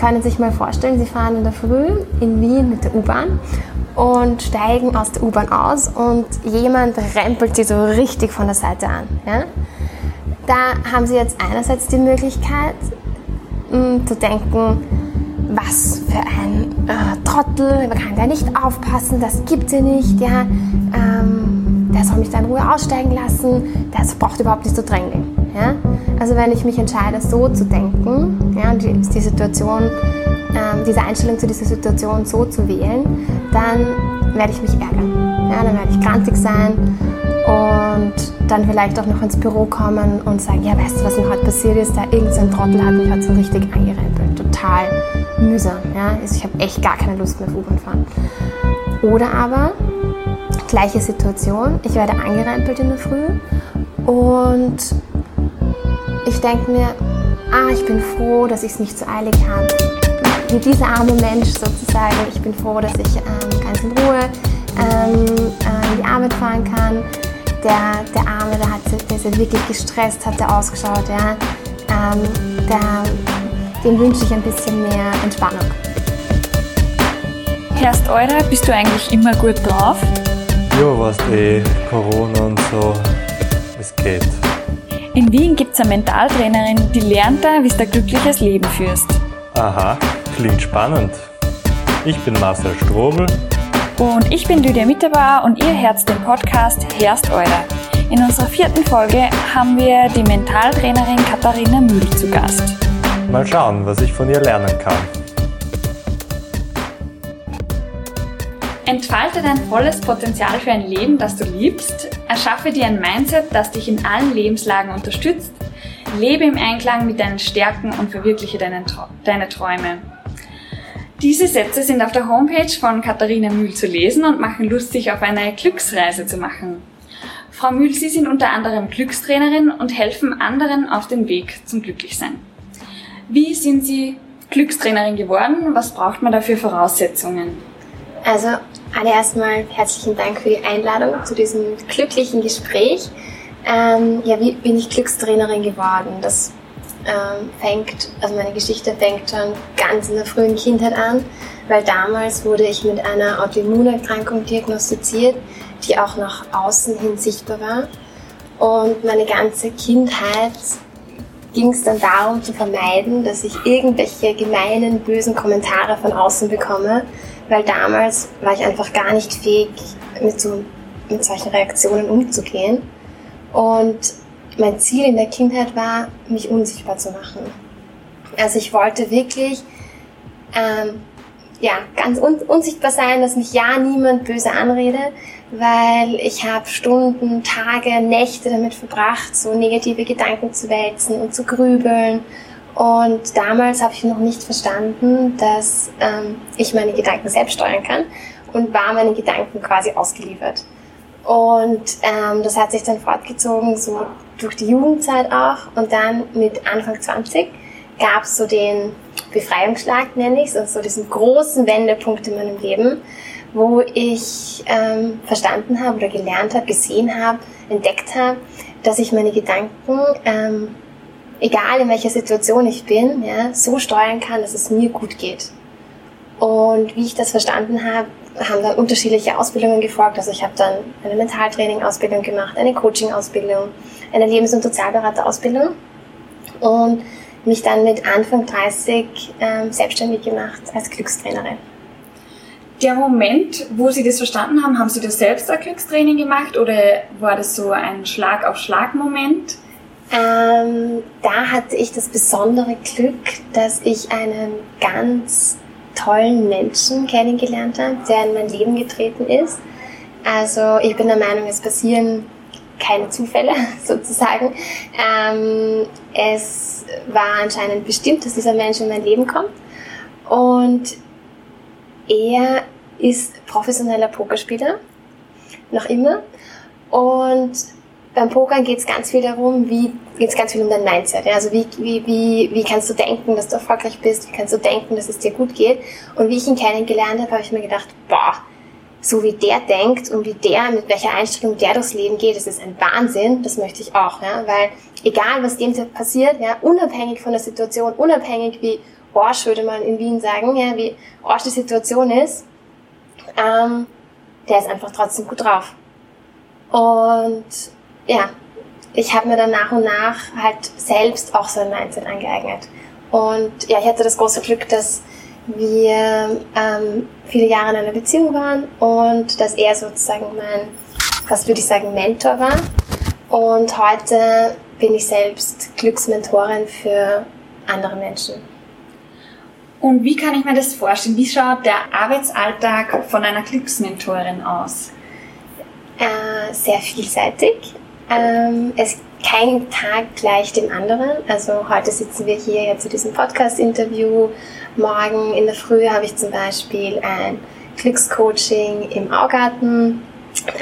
können sich mal vorstellen, Sie fahren in der Früh in Wien mit der U-Bahn und steigen aus der U-Bahn aus und jemand rempelt Sie so richtig von der Seite an. Ja? Da haben Sie jetzt einerseits die Möglichkeit mh, hm, zu denken, was für ein äh, Trottel, man kann da nicht aufpassen, das gibt sie nicht, ja. Ähm, der soll mich da in Ruhe aussteigen lassen, der braucht überhaupt nicht zu drängeln. Ja? Also wenn ich mich entscheide, so zu denken ja, die, die Situation, ähm, diese Einstellung zu dieser Situation so zu wählen, dann werde ich mich ärgern. Ja, dann werde ich krantig sein und dann vielleicht auch noch ins Büro kommen und sagen, ja, weißt du, was mir heute passiert ist? Da irgendein Trottel hat mich heute so richtig angerempelt. Total mühsam. Ja? Also ich habe echt gar keine Lust mehr auf U-Bahn fahren. Oder aber, gleiche Situation, ich werde angerempelt in der Früh und ich denke mir, ah, ich bin froh, dass ich es nicht so eilig habe. Wie dieser arme Mensch sozusagen, ich bin froh, dass ich ähm, ganz in Ruhe ähm, äh, die Arbeit fahren kann. Der, der Arme, der, hat, der ist ja wirklich gestresst, hat der ausgeschaut, ja. Ähm, der, dem wünsche ich ein bisschen mehr Entspannung. Herst Eurer, bist du eigentlich immer gut drauf? Ja, weißt eh, Corona und so, es geht. In Wien gibt es eine Mentaltrainerin, die lernt da, wie du ein glückliches Leben führst. Aha, klingt spannend. Ich bin Marcel Strobel. Und ich bin Lydia Mitterbauer und ihr hört den Podcast Herst Eurer. In unserer vierten Folge haben wir die Mentaltrainerin Katharina Mühl zu Gast. Mal schauen, was ich von ihr lernen kann. Entfalte dein volles Potenzial für ein Leben, das du liebst. Erschaffe dir ein Mindset, das dich in allen Lebenslagen unterstützt. Lebe im Einklang mit deinen Stärken und verwirkliche deine, deine Träume. Diese Sätze sind auf der Homepage von Katharina Mühl zu lesen und machen Lust, sich auf eine Glücksreise zu machen. Frau Mühl, Sie sind unter anderem Glückstrainerin und helfen anderen auf den Weg zum Glücklichsein. Wie sind Sie Glückstrainerin geworden? Was braucht man da für Voraussetzungen? Also allererst mal herzlichen Dank für die Einladung zu diesem glücklichen Gespräch. Ähm, ja, wie bin ich Glückstrainerin geworden? Das ähm, fängt, also meine Geschichte fängt schon ganz in der frühen Kindheit an, weil damals wurde ich mit einer Autoimmunerkrankung diagnostiziert, die auch nach außen hin sichtbar war. Und meine ganze Kindheit ging es dann darum zu vermeiden, dass ich irgendwelche gemeinen, bösen Kommentare von außen bekomme, weil damals war ich einfach gar nicht fähig, mit, so, mit solchen Reaktionen umzugehen. Und mein Ziel in der Kindheit war, mich unsichtbar zu machen. Also ich wollte wirklich ähm, ja, ganz un unsichtbar sein, dass mich ja niemand böse anredet, weil ich habe Stunden, Tage, Nächte damit verbracht, so negative Gedanken zu wälzen und zu grübeln. Und damals habe ich noch nicht verstanden, dass ähm, ich meine Gedanken selbst steuern kann und war meinen Gedanken quasi ausgeliefert. Und ähm, das hat sich dann fortgezogen, so durch die Jugendzeit auch. Und dann mit Anfang 20 gab es so den Befreiungsschlag, nenne ich es, also so diesen großen Wendepunkt in meinem Leben, wo ich ähm, verstanden habe oder gelernt habe, gesehen habe, entdeckt habe, dass ich meine Gedanken, ähm, egal in welcher Situation ich bin, ja, so steuern kann, dass es mir gut geht. Und wie ich das verstanden habe, haben dann unterschiedliche Ausbildungen gefolgt. Also ich habe dann eine Mentaltraining-Ausbildung gemacht, eine Coaching-Ausbildung, eine Lebens- und Sozialberater-Ausbildung und mich dann mit Anfang 30 ähm, selbstständig gemacht als Glückstrainerin der Moment, wo Sie das verstanden haben, haben Sie das selbst ein Glückstraining gemacht oder war das so ein Schlag auf Schlag Moment? Ähm, da hatte ich das besondere Glück, dass ich einen ganz tollen Menschen kennengelernt habe, der in mein Leben getreten ist. Also ich bin der Meinung, es passieren keine Zufälle sozusagen. Ähm, es war anscheinend bestimmt, dass dieser Mensch in mein Leben kommt. Und er ist professioneller Pokerspieler, noch immer. Und beim Pokern geht es ganz viel darum, wie geht es ganz viel um dein Mindset. Ja? Also wie, wie, wie, wie kannst du denken, dass du erfolgreich bist, wie kannst du denken, dass es dir gut geht. Und wie ich ihn kennengelernt habe, habe ich mir gedacht, boah, so wie der denkt und wie der, mit welcher Einstellung der durchs Leben geht, das ist ein Wahnsinn, das möchte ich auch. Ja? Weil egal, was dem passiert, ja, unabhängig von der Situation, unabhängig wie Arsch, würde man in Wien sagen, ja, wie Arsch die Situation ist, ähm, der ist einfach trotzdem gut drauf. Und ja, ich habe mir dann nach und nach halt selbst auch so ein Mindset angeeignet. Und ja, ich hatte das große Glück, dass wir ähm, viele Jahre in einer Beziehung waren und dass er sozusagen mein, was würde ich sagen, Mentor war. Und heute bin ich selbst Glücksmentorin für andere Menschen. Und wie kann ich mir das vorstellen? Wie schaut der Arbeitsalltag von einer Glücksmentorin aus? Äh, sehr vielseitig. Ähm, es kein Tag gleich dem anderen. Also heute sitzen wir hier ja zu diesem Podcast-Interview. Morgen in der Früh habe ich zum Beispiel ein Glückscoaching im Augarten.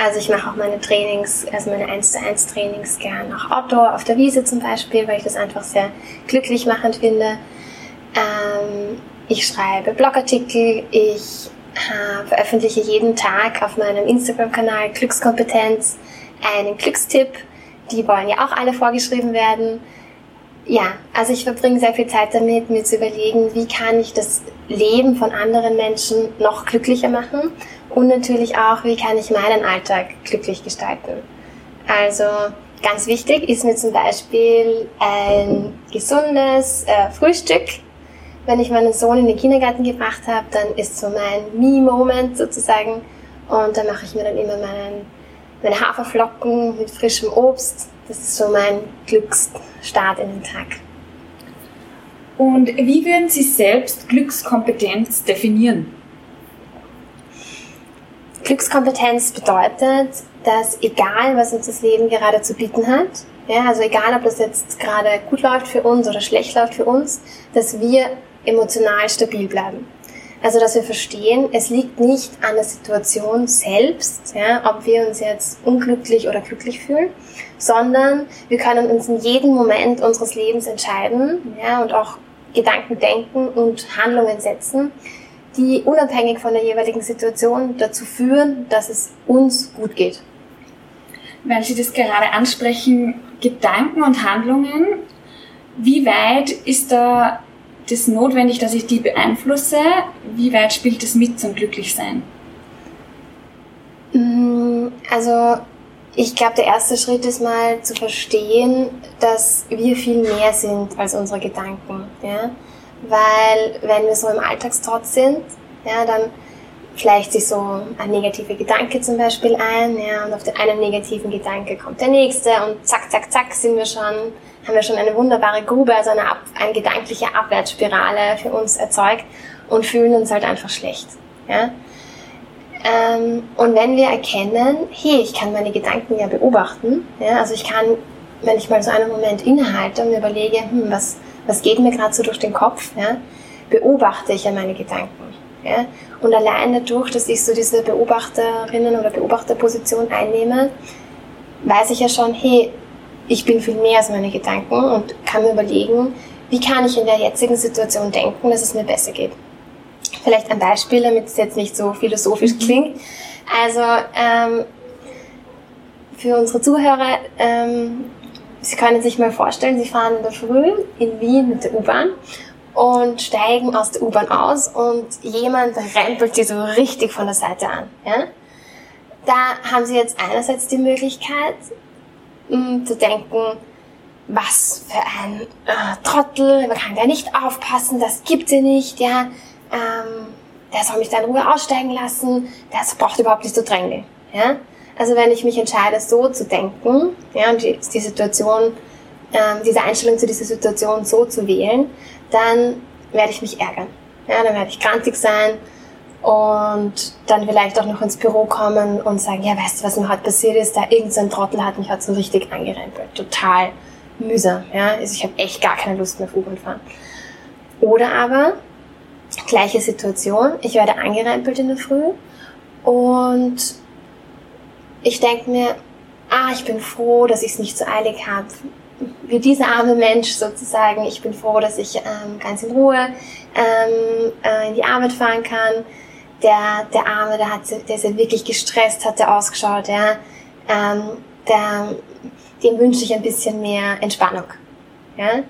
Also ich mache auch meine Trainings, also meine 1 zu 1 Trainings gern nach Outdoor, auf der Wiese zum Beispiel, weil ich das einfach sehr glücklich machend finde. Ähm, ich schreibe Blogartikel, ich äh, veröffentliche jeden Tag auf meinem Instagram-Kanal Glückskompetenz einen Glückstipp. Die wollen ja auch alle vorgeschrieben werden. Ja, also ich verbringe sehr viel Zeit damit, mir zu überlegen, wie kann ich das Leben von anderen Menschen noch glücklicher machen und natürlich auch, wie kann ich meinen Alltag glücklich gestalten. Also ganz wichtig ist mir zum Beispiel ein gesundes äh, Frühstück. Wenn ich meinen Sohn in den Kindergarten gebracht habe, dann ist so mein Me-Moment sozusagen und dann mache ich mir dann immer meinen meine Haferflocken mit frischem Obst. Das ist so mein Glücksstart in den Tag. Und wie würden Sie selbst Glückskompetenz definieren? Glückskompetenz bedeutet, dass egal, was uns das Leben gerade zu bieten hat, ja, also egal, ob das jetzt gerade gut läuft für uns oder schlecht läuft für uns, dass wir emotional stabil bleiben. Also, dass wir verstehen, es liegt nicht an der Situation selbst, ja, ob wir uns jetzt unglücklich oder glücklich fühlen, sondern wir können uns in jedem Moment unseres Lebens entscheiden ja, und auch Gedanken denken und Handlungen setzen, die unabhängig von der jeweiligen Situation dazu führen, dass es uns gut geht. Weil Sie das gerade ansprechen, Gedanken und Handlungen, wie weit ist da das notwendig, dass ich die beeinflusse? Wie weit spielt das mit zum Glücklichsein? Mm, also ich glaube, der erste Schritt ist mal zu verstehen, dass wir viel mehr sind als unsere Gedanken. Ja? Weil wenn wir so im Alltagstrotz sind, ja, dann schleicht sich so ein negativer Gedanke zum Beispiel ein, ja, und auf den einen negativen Gedanke kommt der nächste und zack, zack, zack sind wir schon haben wir schon eine wunderbare Grube, also eine, eine gedankliche Abwärtsspirale für uns erzeugt und fühlen uns halt einfach schlecht. Ja? Ähm, und wenn wir erkennen, hey, ich kann meine Gedanken ja beobachten, ja, also ich kann, wenn ich mal so einen Moment innehalte und überlege, hm, was, was geht mir gerade so durch den Kopf, ja, beobachte ich ja meine Gedanken. Ja? Und allein dadurch, dass ich so diese Beobachterinnen- oder Beobachterposition einnehme, weiß ich ja schon, hey, ich bin viel mehr als meine Gedanken und kann mir überlegen, wie kann ich in der jetzigen Situation denken, dass es mir besser geht. Vielleicht ein Beispiel, damit es jetzt nicht so philosophisch mhm. klingt. Also ähm, für unsere Zuhörer, ähm, Sie können sich mal vorstellen, Sie fahren in der Früh in Wien mit der U-Bahn und steigen aus der U-Bahn aus und jemand rempelt Sie so richtig von der Seite an. Ja? Da haben Sie jetzt einerseits die Möglichkeit, zu denken, was für ein äh, Trottel, man kann da nicht aufpassen, das gibt sie nicht, ja, ähm, der soll mich da in Ruhe aussteigen lassen, das braucht überhaupt nicht zu drängeln, ja. Also wenn ich mich entscheide, so zu denken, ja, und die, die Situation, ähm, diese Einstellung zu dieser Situation so zu wählen, dann werde ich mich ärgern. Ja, dann werde ich krantig sein, und dann vielleicht auch noch ins Büro kommen und sagen, ja, weißt du, was mir heute passiert ist? Da irgendein Trottel hat mich heute so richtig angerempelt. Total mühsam, ja. Also ich habe echt gar keine Lust mehr auf U-Bahn fahren. Oder aber, gleiche Situation, ich werde angerempelt in der Früh und ich denke mir, ah, ich bin froh, dass ich es nicht so eilig habe. Wie dieser arme Mensch sozusagen, ich bin froh, dass ich ähm, ganz in Ruhe ähm, äh, in die Arbeit fahren kann der, der Arme, der, hat, der ist ja wirklich gestresst, hat der ausgeschaut, ja. Ähm, der, dem wünsche ich ein bisschen mehr Entspannung. Ja?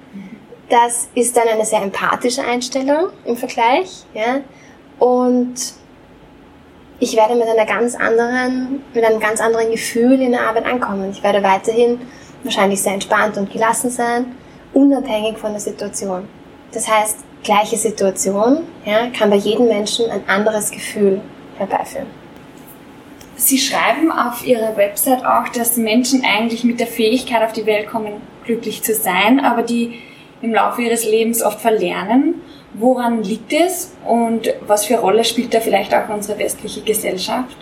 Das ist dann eine sehr empathische Einstellung im Vergleich. Ja? Und ich werde mit einer ganz anderen, mit einem ganz anderen Gefühl in der Arbeit ankommen. Ich werde weiterhin wahrscheinlich sehr entspannt und gelassen sein, unabhängig von der Situation. Das heißt, gleiche Situation ja, kann bei jedem Menschen ein anderes Gefühl herbeiführen. Sie schreiben auf Ihrer Website auch, dass Menschen eigentlich mit der Fähigkeit auf die Welt kommen, glücklich zu sein, aber die im Laufe ihres Lebens oft verlernen. Woran liegt es und was für Rolle spielt da vielleicht auch unsere westliche Gesellschaft?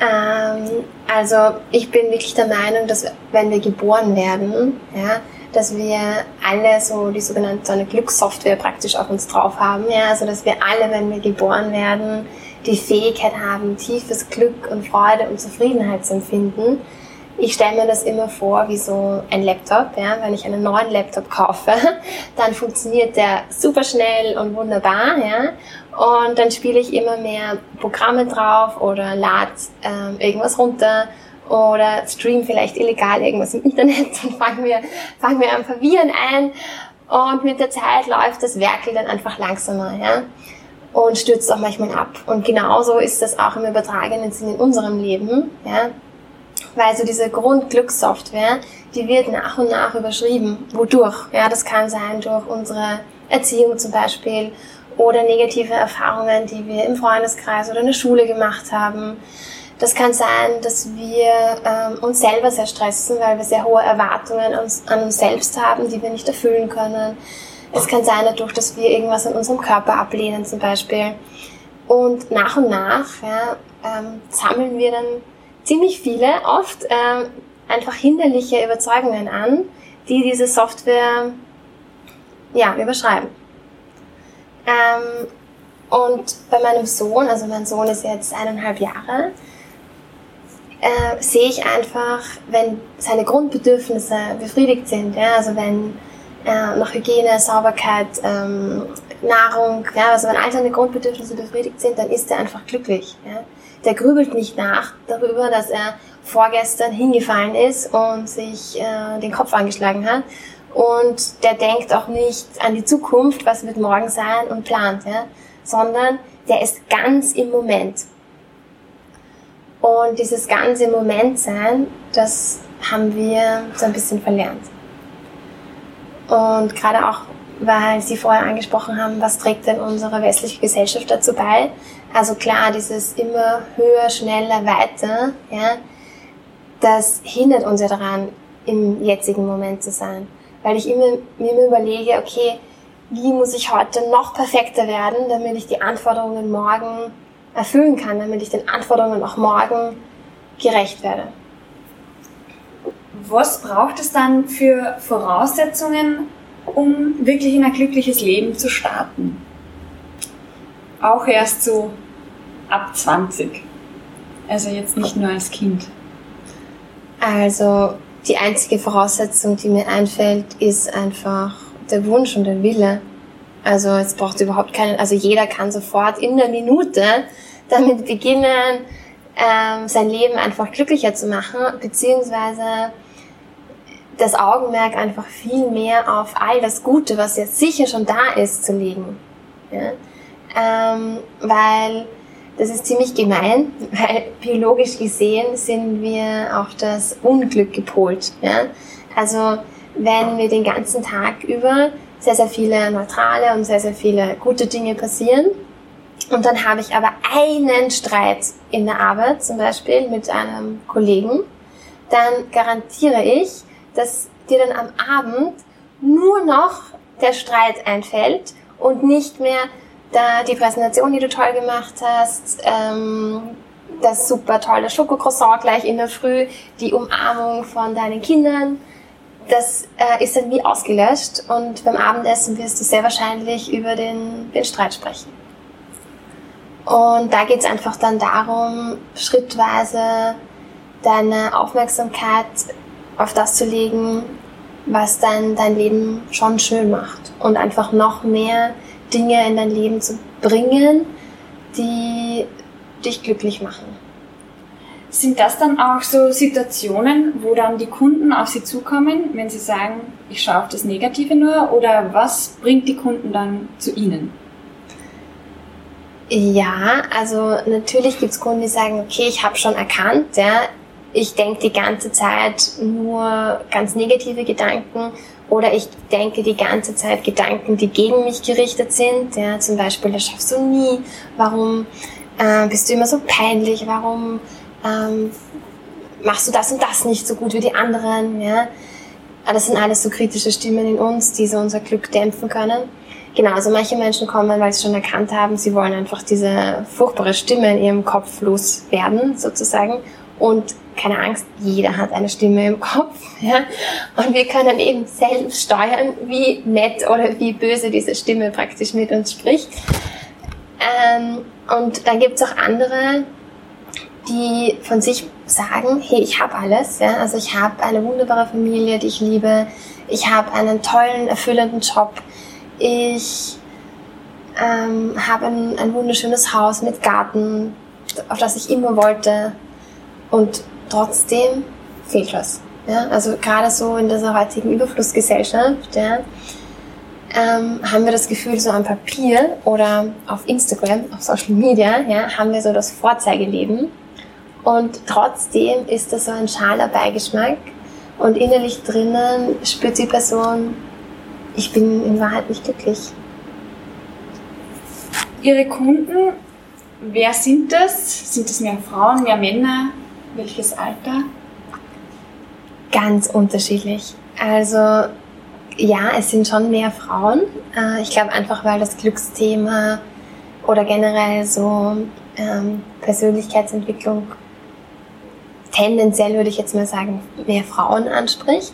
Ähm, also ich bin wirklich der Meinung, dass wenn wir geboren werden, ja, dass wir alle so die sogenannte so eine Glückssoftware praktisch auf uns drauf haben. Ja? Also dass wir alle, wenn wir geboren werden, die Fähigkeit haben, tiefes Glück und Freude und Zufriedenheit zu empfinden. Ich stelle mir das immer vor wie so ein Laptop. Ja? Wenn ich einen neuen Laptop kaufe, dann funktioniert der super schnell und wunderbar. Ja? Und dann spiele ich immer mehr Programme drauf oder lade ähm, irgendwas runter oder stream vielleicht illegal irgendwas im Internet und fangen wir, fangen wir am Verwirren ein. Und mit der Zeit läuft das Werkel dann einfach langsamer. Ja? und stürzt auch manchmal ab. Und genauso ist das auch im übertragenen Sinn in unserem Leben, ja. Weil so diese Grundglückssoftware, die wird nach und nach überschrieben. Wodurch? Ja, das kann sein durch unsere Erziehung zum Beispiel oder negative Erfahrungen, die wir im Freundeskreis oder in der Schule gemacht haben. Das kann sein, dass wir ähm, uns selber sehr stressen, weil wir sehr hohe Erwartungen an uns, an uns selbst haben, die wir nicht erfüllen können. Es kann sein dadurch, dass wir irgendwas an unserem Körper ablehnen zum Beispiel. Und nach und nach ja, ähm, sammeln wir dann ziemlich viele, oft ähm, einfach hinderliche Überzeugungen an, die diese Software ja, überschreiben. Ähm, und bei meinem Sohn, also mein Sohn ist jetzt eineinhalb Jahre, äh, sehe ich einfach, wenn seine Grundbedürfnisse befriedigt sind, ja, also wenn äh, nach Hygiene, Sauberkeit, ähm, Nahrung, ja, also wenn all seine Grundbedürfnisse befriedigt sind, dann ist er einfach glücklich. Ja. Der grübelt nicht nach darüber, dass er vorgestern hingefallen ist und sich äh, den Kopf angeschlagen hat. Und der denkt auch nicht an die Zukunft, was wird morgen sein und plant, ja, sondern der ist ganz im Moment. Und dieses ganz im Moment sein, das haben wir so ein bisschen verlernt. Und gerade auch, weil Sie vorher angesprochen haben, was trägt denn unsere westliche Gesellschaft dazu bei? Also klar, dieses immer höher, schneller, weiter, ja, das hindert uns ja daran, im jetzigen Moment zu sein. Weil ich immer, mir immer überlege, okay, wie muss ich heute noch perfekter werden, damit ich die Anforderungen morgen erfüllen kann, damit ich den Anforderungen auch morgen gerecht werde. Was braucht es dann für Voraussetzungen, um wirklich in ein glückliches Leben zu starten? Auch erst so ab 20. Also jetzt nicht nur als Kind. Also die einzige Voraussetzung, die mir einfällt, ist einfach der Wunsch und der Wille. Also es braucht überhaupt keinen, also jeder kann sofort in der Minute damit beginnen, ähm, sein Leben einfach glücklicher zu machen, beziehungsweise das Augenmerk einfach viel mehr auf all das Gute, was jetzt sicher schon da ist, zu legen. Ja? Ähm, weil das ist ziemlich gemein, weil biologisch gesehen sind wir auf das Unglück gepolt. Ja? Also wenn wir den ganzen Tag über sehr, sehr viele neutrale und sehr, sehr viele gute Dinge passieren und dann habe ich aber einen Streit in der Arbeit, zum Beispiel mit einem Kollegen, dann garantiere ich, dass dir dann am Abend nur noch der Streit einfällt und nicht mehr da die Präsentation, die du toll gemacht hast, ähm, das super tolle Schokocroissant gleich in der Früh, die Umarmung von deinen Kindern, das äh, ist dann wie ausgelöscht und beim Abendessen wirst du sehr wahrscheinlich über den, den Streit sprechen. Und da geht es einfach dann darum, schrittweise deine Aufmerksamkeit auf das zu legen, was dann dein Leben schon schön macht. Und einfach noch mehr Dinge in dein Leben zu bringen, die dich glücklich machen. Sind das dann auch so Situationen, wo dann die Kunden auf Sie zukommen, wenn Sie sagen, ich schaue auf das Negative nur, oder was bringt die Kunden dann zu Ihnen? Ja, also natürlich gibt es Kunden, die sagen, okay, ich habe schon erkannt, ja, ich denke die ganze Zeit nur ganz negative Gedanken oder ich denke die ganze Zeit Gedanken, die gegen mich gerichtet sind. Ja, zum Beispiel, das schaffst du nie. Warum äh, bist du immer so peinlich? Warum ähm, machst du das und das nicht so gut wie die anderen? Ja, das sind alles so kritische Stimmen in uns, die so unser Glück dämpfen können. Genau, also manche Menschen kommen, weil sie schon erkannt haben, sie wollen einfach diese furchtbare Stimme in ihrem Kopf loswerden, sozusagen. Und keine Angst, jeder hat eine Stimme im Kopf. Ja? Und wir können eben selbst steuern, wie nett oder wie böse diese Stimme praktisch mit uns spricht. Ähm, und dann gibt's auch andere, die von sich sagen, hey, ich habe alles. Ja? Also ich habe eine wunderbare Familie, die ich liebe. Ich habe einen tollen, erfüllenden Job. Ich ähm, habe ein, ein wunderschönes Haus mit Garten, auf das ich immer wollte. Und trotzdem fehlt was. Ja? Also gerade so in dieser heutigen Überflussgesellschaft ja, ähm, haben wir das Gefühl, so am Papier oder auf Instagram, auf Social Media, ja, haben wir so das Vorzeigeleben. Und trotzdem ist da so ein schaler Beigeschmack. Und innerlich drinnen spürt die Person, ich bin in Wahrheit nicht glücklich. Ihre Kunden, wer sind das? Sind es mehr Frauen, mehr Männer? Welches Alter? Ganz unterschiedlich. Also ja, es sind schon mehr Frauen. Äh, ich glaube einfach, weil das Glücksthema oder generell so ähm, Persönlichkeitsentwicklung tendenziell würde ich jetzt mal sagen, mehr Frauen anspricht.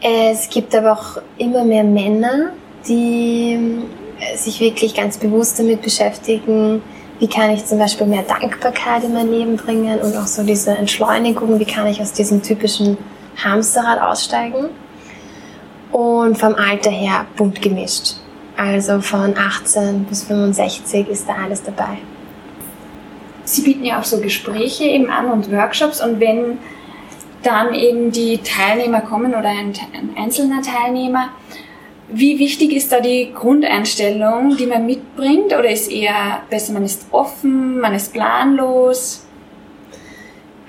Es gibt aber auch immer mehr Männer, die sich wirklich ganz bewusst damit beschäftigen, wie kann ich zum Beispiel mehr Dankbarkeit in mein Leben bringen und auch so diese Entschleunigung, wie kann ich aus diesem typischen Hamsterrad aussteigen. Und vom Alter her bunt gemischt. Also von 18 bis 65 ist da alles dabei. Sie bieten ja auch so Gespräche eben an und Workshops und wenn dann eben die Teilnehmer kommen oder ein, ein einzelner Teilnehmer, wie wichtig ist da die Grundeinstellung, die man mitbringt? Oder ist eher besser, man ist offen, man ist planlos?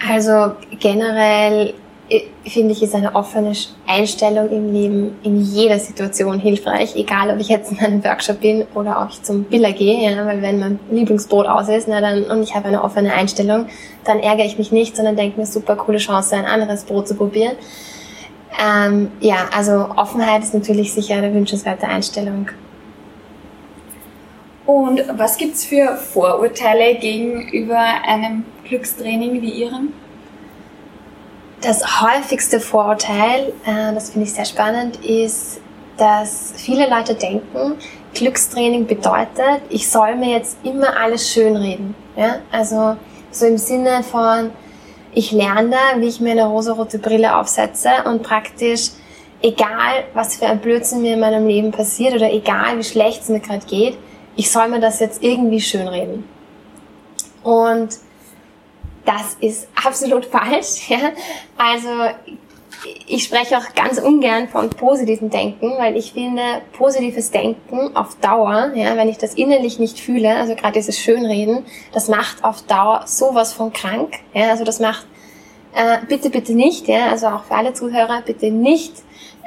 Also generell äh, finde ich, ist eine offene Einstellung im Leben in jeder Situation hilfreich, egal ob ich jetzt in einem Workshop bin oder ob ich zum Biller gehe, ja, weil wenn mein Lieblingsbrot aus ist na, dann, und ich habe eine offene Einstellung, dann ärgere ich mich nicht, sondern denke mir, super coole Chance, ein anderes Brot zu probieren. Ähm, ja, also Offenheit ist natürlich sicher eine wünschenswerte Einstellung. Und was gibt's für Vorurteile gegenüber einem Glückstraining wie Ihrem? Das häufigste Vorurteil, äh, das finde ich sehr spannend, ist, dass viele Leute denken, Glückstraining bedeutet, ich soll mir jetzt immer alles schönreden. Ja? Also so im Sinne von, ich lerne, wie ich mir eine rosarote Brille aufsetze und praktisch, egal was für ein Blödsinn mir in meinem Leben passiert oder egal wie schlecht es mir gerade geht, ich soll mir das jetzt irgendwie schönreden. Und das ist absolut falsch. Ja? Also ich spreche auch ganz ungern von positivem Denken, weil ich finde, positives Denken auf Dauer, ja, wenn ich das innerlich nicht fühle, also gerade dieses Schönreden, das macht auf Dauer sowas von krank. Ja, also das macht äh, bitte, bitte nicht, ja, also auch für alle Zuhörer, bitte nicht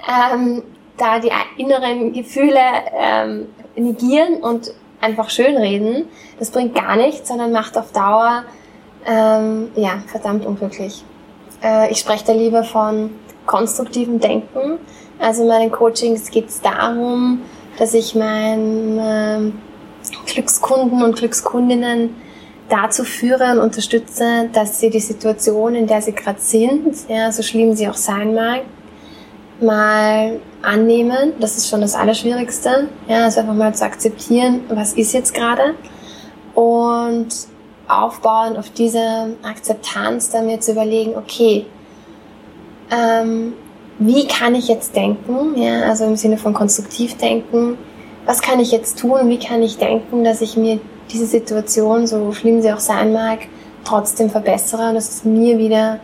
ähm, da die inneren Gefühle ähm, negieren und einfach schönreden. Das bringt gar nichts, sondern macht auf Dauer ähm, ja verdammt unglücklich. Äh, ich spreche da lieber von konstruktivem Denken. Also in meinen Coachings geht es darum, dass ich meinen äh, Glückskunden und Glückskundinnen dazu führe und unterstütze, dass sie die Situation, in der sie gerade sind, ja, so schlimm sie auch sein mag, mal annehmen. Das ist schon das Allerschwierigste. Ja, also einfach mal zu akzeptieren, was ist jetzt gerade und aufbauen auf diese Akzeptanz, dann mir zu überlegen, okay, ähm, wie kann ich jetzt denken, ja, also im Sinne von konstruktiv denken, was kann ich jetzt tun, wie kann ich denken, dass ich mir diese Situation, so schlimm sie auch sein mag, trotzdem verbessere und dass es mir wieder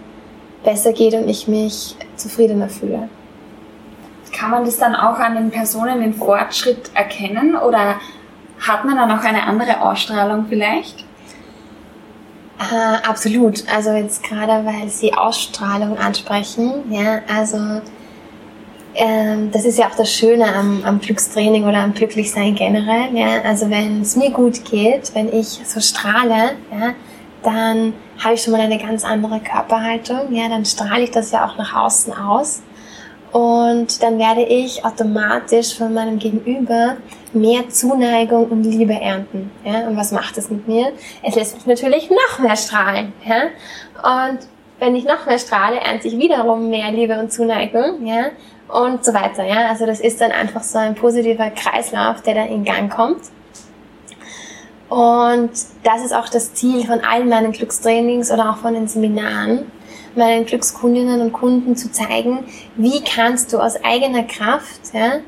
besser geht und ich mich zufriedener fühle. Kann man das dann auch an den Personen den Fortschritt erkennen oder hat man dann auch eine andere Ausstrahlung vielleicht? Äh, absolut. Also jetzt gerade, weil Sie Ausstrahlung ansprechen, ja, also ähm, das ist ja auch das Schöne am, am Glückstraining oder am Glücklichsein generell. Ja? Also wenn es mir gut geht, wenn ich so strahle, ja, dann habe ich schon mal eine ganz andere Körperhaltung. Ja, dann strahle ich das ja auch nach außen aus. Und dann werde ich automatisch von meinem Gegenüber mehr Zuneigung und Liebe ernten. Ja? Und was macht es mit mir? Es lässt mich natürlich noch mehr strahlen. Ja? Und wenn ich noch mehr strahle, ernte ich wiederum mehr Liebe und Zuneigung. Ja? Und so weiter. Ja? Also das ist dann einfach so ein positiver Kreislauf, der da in Gang kommt. Und das ist auch das Ziel von allen meinen Glückstrainings oder auch von den Seminaren, meinen Glückskundinnen und Kunden zu zeigen, wie kannst du aus eigener Kraft ja,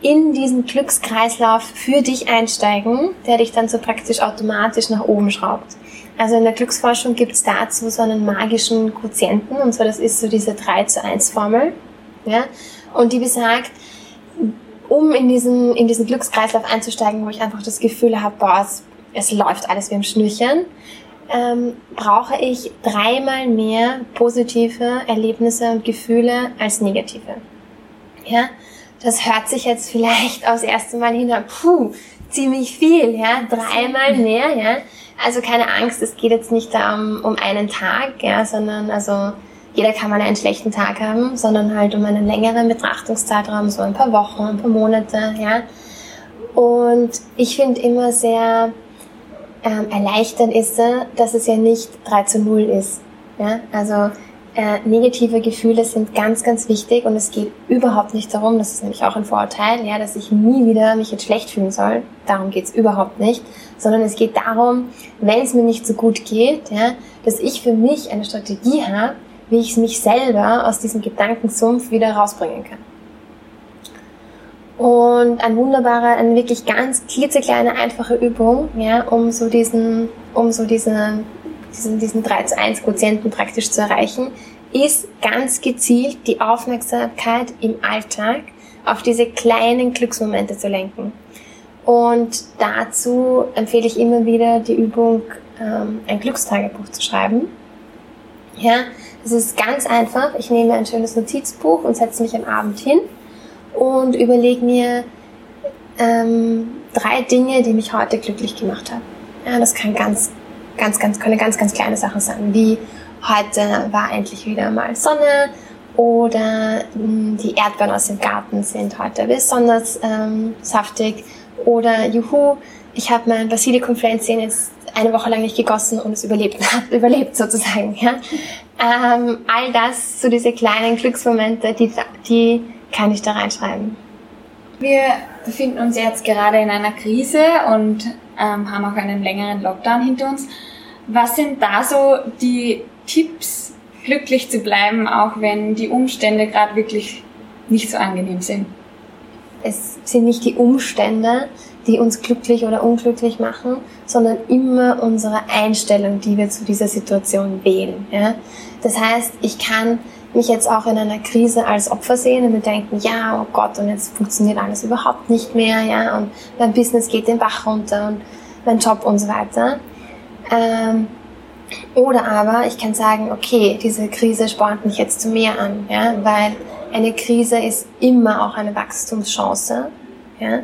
in diesen Glückskreislauf für dich einsteigen, der dich dann so praktisch automatisch nach oben schraubt. Also in der Glücksforschung gibt es dazu so einen magischen Quotienten, und zwar das ist so diese 3 zu 1 Formel. Ja? Und die besagt, um in diesen, in diesen Glückskreislauf einzusteigen, wo ich einfach das Gefühl habe, boah, es, es läuft alles wie im Schnürchen, ähm, brauche ich dreimal mehr positive Erlebnisse und Gefühle als negative. Ja, das hört sich jetzt vielleicht aufs erste Mal hin, puh, ziemlich viel, ja, dreimal mehr, ja. Also keine Angst, es geht jetzt nicht um, um einen Tag, ja, sondern also jeder kann mal einen schlechten Tag haben, sondern halt um einen längeren Betrachtungszeitraum, so ein paar Wochen, ein paar Monate, ja. Und ich finde immer sehr ähm, erleichternd ist, dass es ja nicht 3 zu 0 ist. Ja? Also äh, negative Gefühle sind ganz, ganz wichtig und es geht überhaupt nicht darum, das ist nämlich auch ein Vorurteil, ja, dass ich nie wieder mich jetzt schlecht fühlen soll. Darum geht's überhaupt nicht. Sondern es geht darum, wenn es mir nicht so gut geht, ja, dass ich für mich eine Strategie habe, wie ich mich selber aus diesem Gedankensumpf wieder rausbringen kann. Und ein wunderbarer, eine wirklich ganz klitzekleine, einfache Übung, ja, um so diesen, um so diese, diesen, diesen 3 zu 1 Quotienten praktisch zu erreichen, ist ganz gezielt die Aufmerksamkeit im Alltag auf diese kleinen Glücksmomente zu lenken. Und dazu empfehle ich immer wieder die Übung, ähm, ein Glückstagebuch zu schreiben. Ja, das ist ganz einfach. Ich nehme ein schönes Notizbuch und setze mich am Abend hin und überlege mir ähm, drei Dinge, die mich heute glücklich gemacht haben. Ja, das kann ganz, ganz, ganz, können ganz, ganz kleine Sachen sein, wie heute war endlich wieder mal Sonne oder mh, hm, die Erdbeeren aus dem Garten sind heute besonders ähm, saftig oder juhu, ich habe mein Basilikum-Pflänzchen jetzt eine Woche lang nicht gegossen und es überlebt, hat überlebt sozusagen. Ja? Ähm, all das, so diese kleinen Glücksmomente, die, die kann ich da reinschreiben. Wir befinden uns jetzt gerade in einer Krise und ähm, haben auch einen längeren Lockdown hinter uns. Was sind da so die Tipps, glücklich zu bleiben, auch wenn die Umstände gerade wirklich nicht so angenehm sind? Es sind nicht die Umstände, die uns glücklich oder unglücklich machen, sondern immer unsere Einstellung, die wir zu dieser Situation wählen. Ja? Das heißt, ich kann mich jetzt auch in einer Krise als Opfer sehen und mir denken, ja, oh Gott, und jetzt funktioniert alles überhaupt nicht mehr, ja, und mein Business geht den Bach runter und mein Job und so weiter. Ähm, oder aber ich kann sagen, okay, diese Krise spornt mich jetzt zu mehr an, ja, weil eine Krise ist immer auch eine Wachstumschance, ja.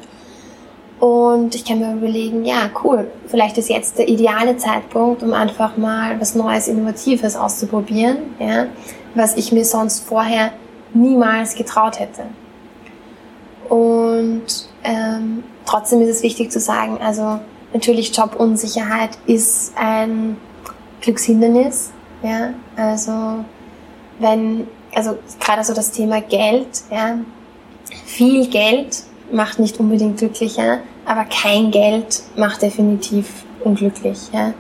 Und ich kann mir überlegen, ja, cool, vielleicht ist jetzt der ideale Zeitpunkt, um einfach mal was Neues, Innovatives auszuprobieren, ja, was ich mir sonst vorher niemals getraut hätte. Und ähm, trotzdem ist es wichtig zu sagen, also natürlich Jobunsicherheit ist ein Glückshindernis, ja, also wenn, also gerade so das Thema Geld, ja, viel Geld macht nicht unbedingt glücklicher, aber kein Geld macht definitiv unglücklich. Ja?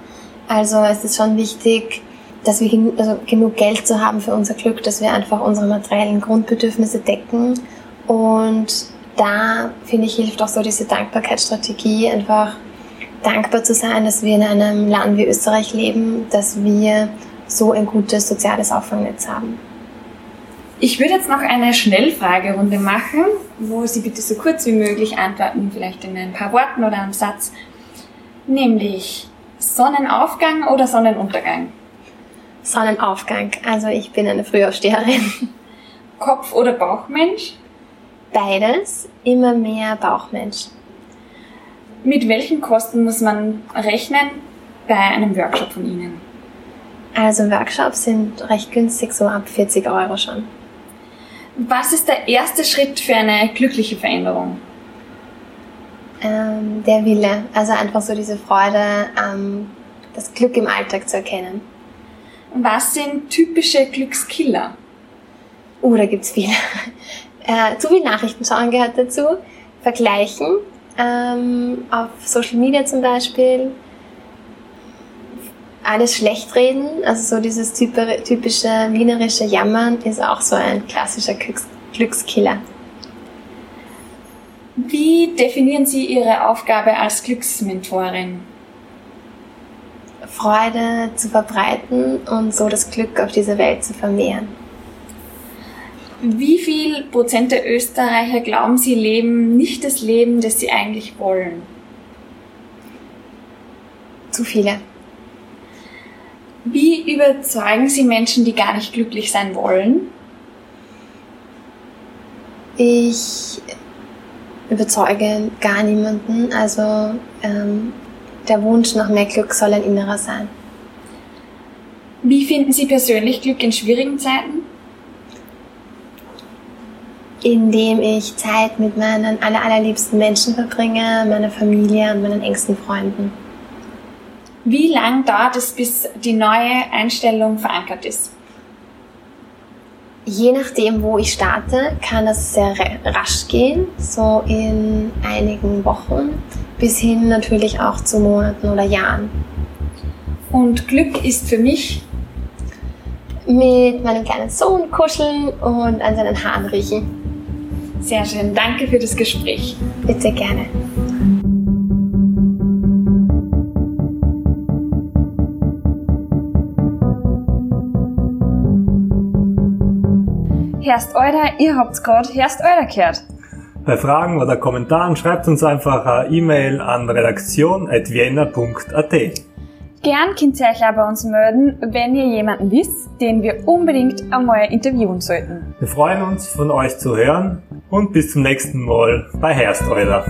Also es ist schon wichtig, dass wir gen also genug Geld zu haben für unser Glück, dass wir einfach unsere materiellen Grundbedürfnisse decken. Und da, finde ich, hilft auch so diese Dankbarkeitsstrategie, einfach dankbar zu sein, dass wir in einem Land wie Österreich leben, dass wir so ein gutes soziales Auffangnetz haben. Ich würde jetzt noch eine Schnellfragerunde machen, wo Sie bitte so kurz wie möglich antworten, vielleicht in ein paar Worten oder einem Satz. Nämlich Sonnenaufgang oder Sonnenuntergang? Sonnenaufgang. Also ich bin eine Frühaufsteherin. Kopf- oder Bauchmensch? Beides. Immer mehr Bauchmensch. Mit welchen Kosten muss man rechnen bei einem Workshop von Ihnen? Also Workshops sind recht günstig, so ab 40 Euro schon. Was ist der erste Schritt für eine glückliche Veränderung? Ähm, der Wille, also einfach so diese Freude, ähm, das Glück im Alltag zu erkennen. Was sind typische Glückskiller? Uh, da gibt's viele. Äh, zu viel Nachrichten schauen gehört dazu. Vergleichen, ähm, auf Social Media zum Beispiel. Alles schlecht reden, also so dieses typische wienerische Jammern ist auch so ein klassischer Glücks Glückskiller. Wie definieren Sie Ihre Aufgabe als Glücksmentorin? Freude zu verbreiten und so das Glück auf dieser Welt zu vermehren. Wie viel Prozent der Österreicher glauben Sie leben nicht das Leben, das sie eigentlich wollen? Zu viele. Wie überzeugen Sie Menschen, die gar nicht glücklich sein wollen? Ich überzeuge gar niemanden. Also ähm, der Wunsch nach mehr Glück soll ein innerer sein. Wie finden Sie persönlich Glück in schwierigen Zeiten? indem ich Zeit mit meinen aller, allerliebsten Menschen verbringe, meiner Familie und meinen engsten Freunden. Wie lang dauert es, bis die neue Einstellung verankert ist? Je nachdem, wo ich starte, kann das sehr rasch gehen, so in einigen Wochen, bis hin natürlich auch zu Monaten oder Jahren. Und Glück ist für mich mit meinem kleinen Sohn kuscheln und an seinen Haaren riechen. Sehr schön. Danke für das Gespräch. Bitte gerne. Herst Euder, ihr habt's gerade Herst Euder gehört. Bei Fragen oder Kommentaren schreibt uns einfach eine E-Mail an redaktion.vienna.at. Gern könnt ihr euch auch bei uns melden, wenn ihr jemanden wisst, den wir unbedingt einmal interviewen sollten. Wir freuen uns, von euch zu hören und bis zum nächsten Mal bei Hersteuler.